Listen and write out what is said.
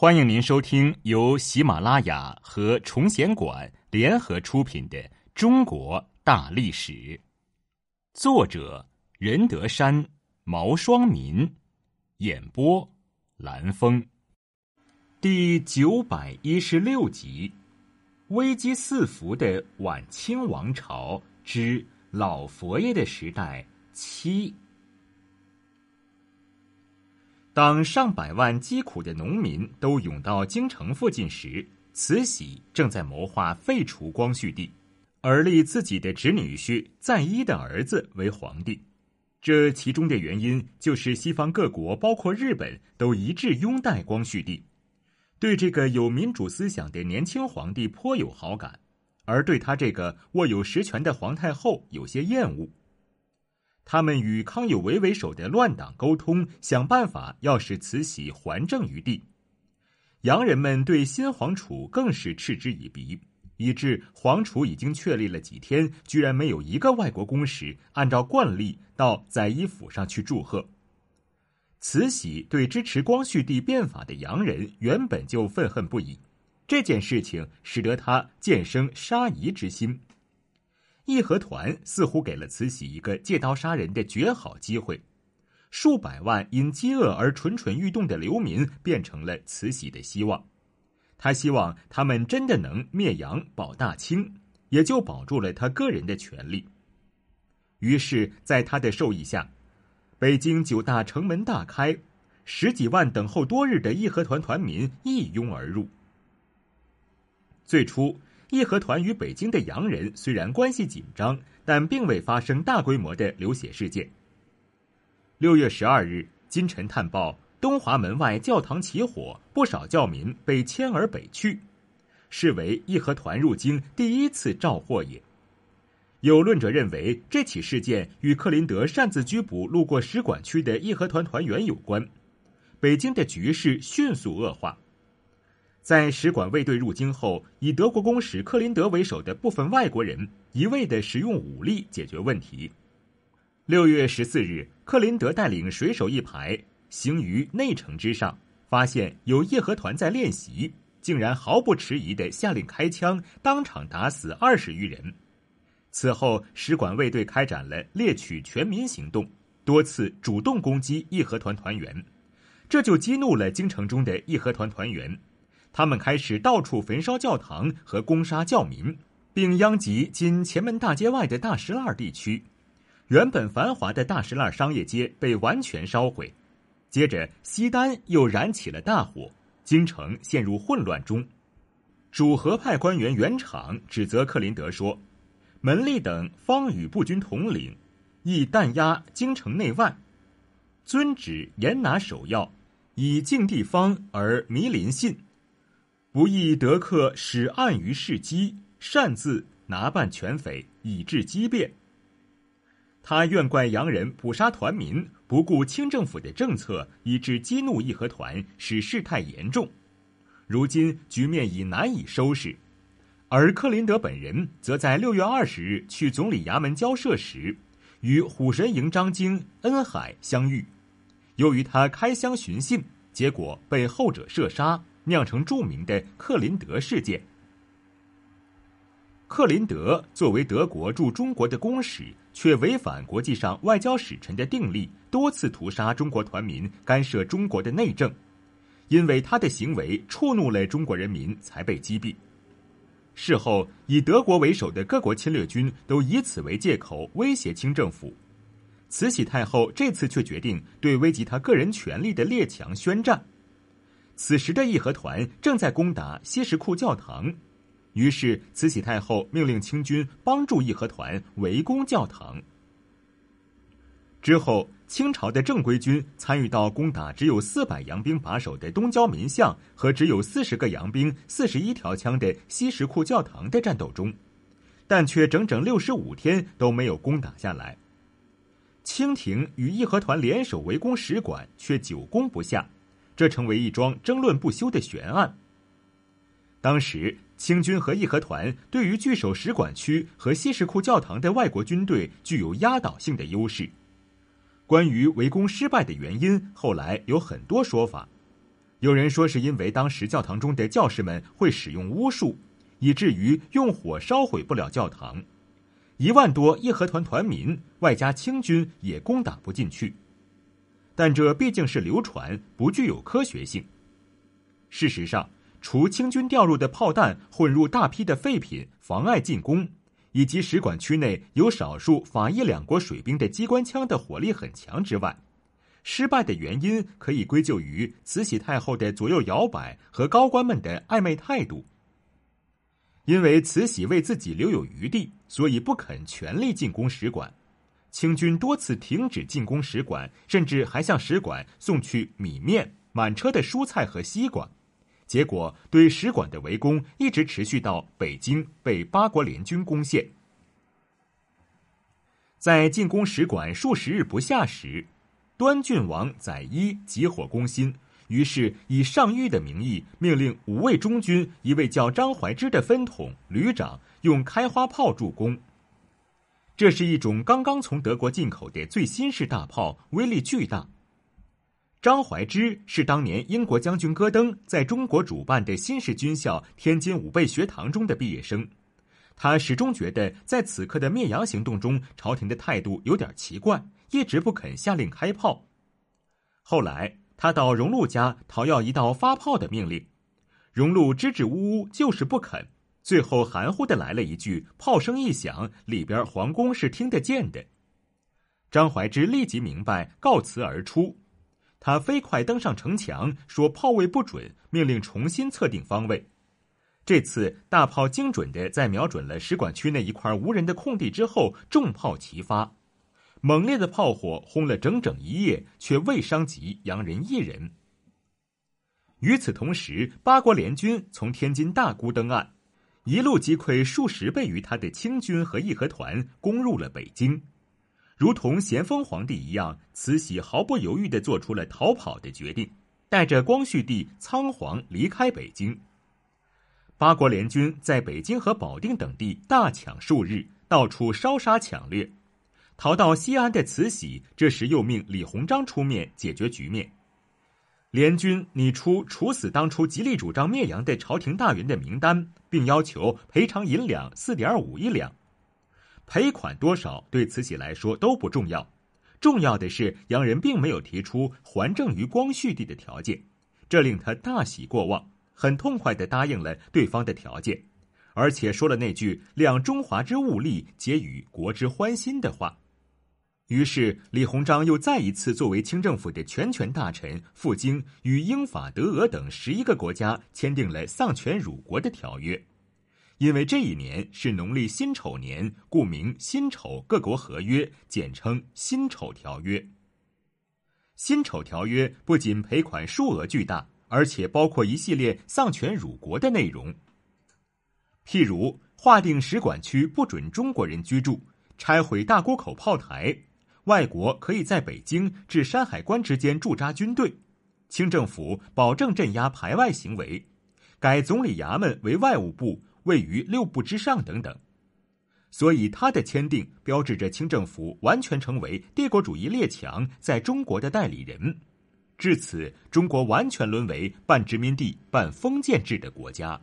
欢迎您收听由喜马拉雅和崇贤馆联合出品的《中国大历史》，作者任德山、毛双民，演播蓝峰，第九百一十六集：危机四伏的晚清王朝之老佛爷的时代七。当上百万疾苦的农民都涌到京城附近时，慈禧正在谋划废除光绪帝，而立自己的侄女婿赞一的儿子为皇帝。这其中的原因就是西方各国，包括日本，都一致拥戴光绪帝，对这个有民主思想的年轻皇帝颇有好感，而对他这个握有实权的皇太后有些厌恶。他们与康有为为首的乱党沟通，想办法要使慈禧还政于帝。洋人们对新皇储更是嗤之以鼻，以致皇储已经确立了几天，居然没有一个外国公使按照惯例到载衣府上去祝贺。慈禧对支持光绪帝变法的洋人原本就愤恨不已，这件事情使得他渐生杀夷之心。义和团似乎给了慈禧一个借刀杀人的绝好机会，数百万因饥饿而蠢蠢欲动的流民变成了慈禧的希望。他希望他们真的能灭洋保大清，也就保住了他个人的权利。于是，在他的授意下，北京九大城门大开，十几万等候多日的义和团团民一拥而入。最初。义和团与北京的洋人虽然关系紧张，但并未发生大规模的流血事件。六月十二日，金晨探报东华门外教堂起火，不少教民被迁而北去，视为义和团入京第一次肇祸也。有论者认为，这起事件与克林德擅自拘捕路过使馆区的义和团团员有关，北京的局势迅速恶化。在使馆卫队入京后，以德国公使克林德为首的部分外国人一味的使用武力解决问题。六月十四日，克林德带领水手一排行于内城之上，发现有义和团在练习，竟然毫不迟疑的下令开枪，当场打死二十余人。此后，使馆卫队开展了猎取全民行动，多次主动攻击义和团团员，这就激怒了京城中的义和团团员。他们开始到处焚烧教堂和攻杀教民，并殃及今前门大街外的大石栏地区。原本繁华的大石栏商业街被完全烧毁。接着，西单又燃起了大火，京城陷入混乱中。主和派官员袁敞指责克林德说：“门吏等方与步军统领，亦弹压京城内外，遵旨严拿首要，以敬地方而迷邻信。”不义得克使暗于事机，擅自拿办权匪，以致激变。他怨怪洋人捕杀团民，不顾清政府的政策，以致激怒义和团，使事态严重。如今局面已难以收拾，而克林德本人则在六月二十日去总理衙门交涉时，与虎神营张京、恩海相遇。由于他开箱寻衅，结果被后者射杀。酿成著名的克林德事件。克林德作为德国驻中国的公使，却违反国际上外交使臣的定例，多次屠杀中国团民，干涉中国的内政。因为他的行为触怒了中国人民，才被击毙。事后，以德国为首的各国侵略军都以此为借口威胁清政府。慈禧太后这次却决定对危及他个人权利的列强宣战。此时的义和团正在攻打西什库教堂，于是慈禧太后命令清军帮助义和团围攻教堂。之后，清朝的正规军参与到攻打只有四百洋兵把守的东交民巷和只有四十个洋兵、四十一条枪的西什库教堂的战斗中，但却整整六十五天都没有攻打下来。清廷与义和团联手围攻使馆，却久攻不下。这成为一桩争论不休的悬案。当时，清军和义和团对于据守使馆区和西什库教堂的外国军队具有压倒性的优势。关于围攻失败的原因，后来有很多说法。有人说是因为当时教堂中的教士们会使用巫术，以至于用火烧毁不了教堂。一万多义和团团民外加清军也攻打不进去。但这毕竟是流传，不具有科学性。事实上，除清军调入的炮弹混入大批的废品妨碍进攻，以及使馆区内有少数法意两国水兵的机关枪的火力很强之外，失败的原因可以归咎于慈禧太后的左右摇摆和高官们的暧昧态度。因为慈禧为自己留有余地，所以不肯全力进攻使馆。清军多次停止进攻使馆，甚至还向使馆送去米面、满车的蔬菜和西瓜。结果，对使馆的围攻一直持续到北京被八国联军攻陷。在进攻使馆数十日不下时，端郡王载一急火攻心，于是以上谕的名义命令五位中军一位叫张怀之的分统旅长用开花炮助攻。这是一种刚刚从德国进口的最新式大炮，威力巨大。张怀之是当年英国将军戈登在中国主办的新式军校天津武备学堂中的毕业生。他始终觉得在此刻的灭洋行动中，朝廷的态度有点奇怪，一直不肯下令开炮。后来，他到荣禄家讨要一道发炮的命令，荣禄支支吾吾，就是不肯。最后含糊的来了一句：“炮声一响，里边皇宫是听得见的。”张怀之立即明白，告辞而出。他飞快登上城墙，说炮位不准，命令重新测定方位。这次大炮精准的在瞄准了使馆区那一块无人的空地之后，重炮齐发，猛烈的炮火轰了整整一夜，却未伤及洋人一人。与此同时，八国联军从天津大沽登岸。一路击溃数十倍于他的清军和义和团，攻入了北京。如同咸丰皇帝一样，慈禧毫不犹豫的做出了逃跑的决定，带着光绪帝仓皇离开北京。八国联军在北京和保定等地大抢数日，到处烧杀抢掠。逃到西安的慈禧这时又命李鸿章出面解决局面。联军拟出处死当初极力主张灭洋的朝廷大员的名单，并要求赔偿银两四点五亿两。赔款多少对慈禧来说都不重要，重要的是洋人并没有提出还政于光绪帝的条件，这令他大喜过望，很痛快的答应了对方的条件，而且说了那句“量中华之物力，皆与国之欢心”的话。于是，李鸿章又再一次作为清政府的全权大臣赴京，与英法德俄等十一个国家签订了丧权辱国的条约。因为这一年是农历辛丑年，故名辛丑各国合约，简称辛丑条约。辛丑条约不仅赔款数额巨大，而且包括一系列丧权辱国的内容，譬如划定使馆区不准中国人居住，拆毁大沽口炮台。外国可以在北京至山海关之间驻扎军队，清政府保证镇压排外行为，改总理衙门为外务部，位于六部之上等等。所以，他的签订标志着清政府完全成为帝国主义列强在中国的代理人。至此，中国完全沦为半殖民地半封建制的国家。